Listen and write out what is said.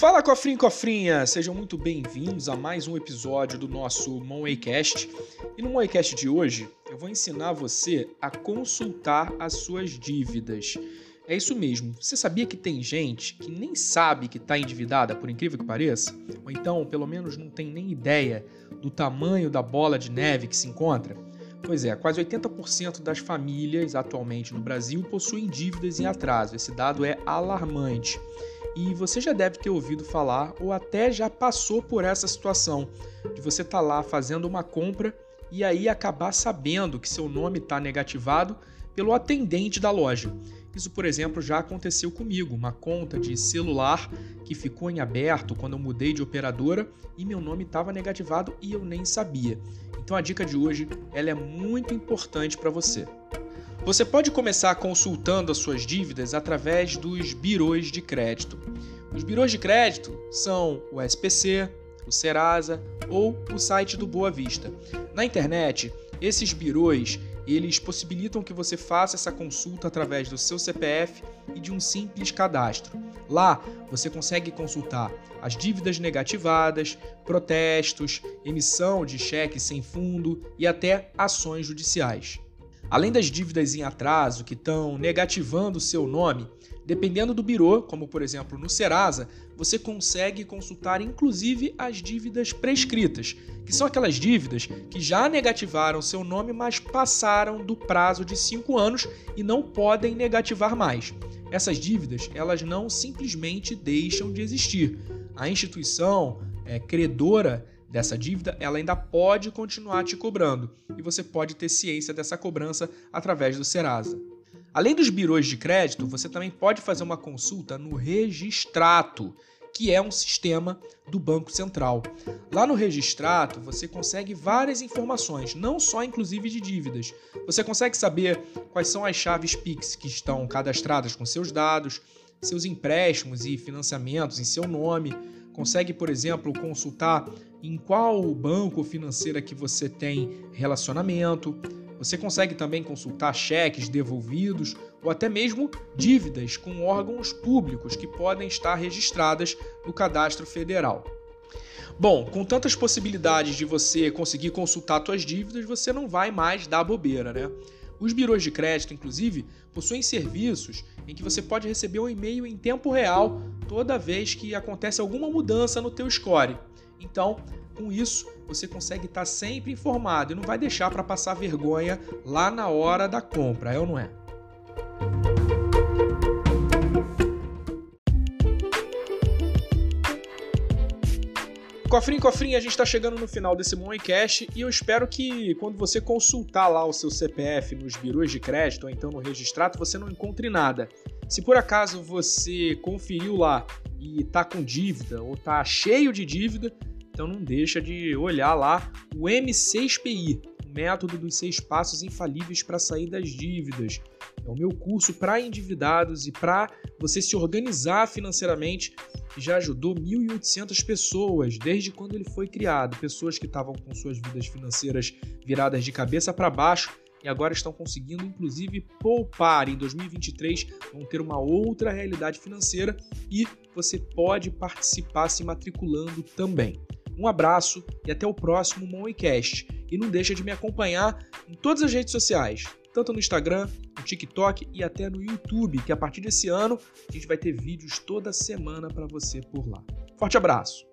Fala cofrinho cofrinha, sejam muito bem-vindos a mais um episódio do nosso Monwaycast. E no Monwaycast de hoje, eu vou ensinar você a consultar as suas dívidas. É isso mesmo. Você sabia que tem gente que nem sabe que está endividada, por incrível que pareça? Ou então, pelo menos, não tem nem ideia do tamanho da bola de neve que se encontra? Pois é, quase 80% das famílias atualmente no Brasil possuem dívidas em atraso. Esse dado é alarmante. E você já deve ter ouvido falar ou até já passou por essa situação de você estar tá lá fazendo uma compra e aí acabar sabendo que seu nome está negativado pelo atendente da loja. Isso, por exemplo, já aconteceu comigo, uma conta de celular que ficou em aberto quando eu mudei de operadora e meu nome estava negativado e eu nem sabia. Então a dica de hoje ela é muito importante para você. Você pode começar consultando as suas dívidas através dos birôs de crédito. Os birôs de crédito são o SPC, o Serasa ou o site do Boa Vista. Na internet, esses birôs eles possibilitam que você faça essa consulta através do seu CPF e de um simples cadastro. Lá, você consegue consultar as dívidas negativadas, protestos, emissão de cheques sem fundo e até ações judiciais. Além das dívidas em atraso que estão negativando o seu nome, dependendo do birô, como por exemplo no Serasa, você consegue consultar inclusive as dívidas prescritas, que são aquelas dívidas que já negativaram seu nome, mas passaram do prazo de 5 anos e não podem negativar mais. Essas dívidas, elas não simplesmente deixam de existir. A instituição é, credora dessa dívida, ela ainda pode continuar te cobrando e você pode ter ciência dessa cobrança através do Serasa. Além dos birôs de crédito, você também pode fazer uma consulta no Registrato, que é um sistema do Banco Central. Lá no Registrato, você consegue várias informações, não só inclusive de dívidas. Você consegue saber quais são as chaves Pix que estão cadastradas com seus dados, seus empréstimos e financiamentos em seu nome, consegue, por exemplo, consultar em qual banco financeira que você tem relacionamento. Você consegue também consultar cheques devolvidos ou até mesmo dívidas com órgãos públicos que podem estar registradas no cadastro federal. Bom, com tantas possibilidades de você conseguir consultar suas dívidas, você não vai mais dar bobeira, né? Os birôs de crédito, inclusive, possuem serviços em que você pode receber um e-mail em tempo real toda vez que acontece alguma mudança no teu score. Então, com isso, você consegue estar sempre informado e não vai deixar para passar vergonha lá na hora da compra, é ou não é? Cofrinho, cofrinho, a gente está chegando no final desse Moncast e eu espero que quando você consultar lá o seu CPF nos birôs de crédito ou então no registrato, você não encontre nada. Se por acaso você conferiu lá e tá com dívida ou tá cheio de dívida, então não deixa de olhar lá o M6PI, o método dos seis passos infalíveis para sair das dívidas. É o meu curso para endividados e para você se organizar financeiramente já ajudou 1.800 pessoas desde quando ele foi criado. Pessoas que estavam com suas vidas financeiras viradas de cabeça para baixo e agora estão conseguindo, inclusive, poupar. Em 2023 vão ter uma outra realidade financeira e você pode participar se matriculando também. Um abraço e até o próximo Moneycast. E não deixa de me acompanhar em todas as redes sociais tanto no Instagram, no TikTok e até no YouTube, que a partir desse ano a gente vai ter vídeos toda semana para você por lá. Forte abraço!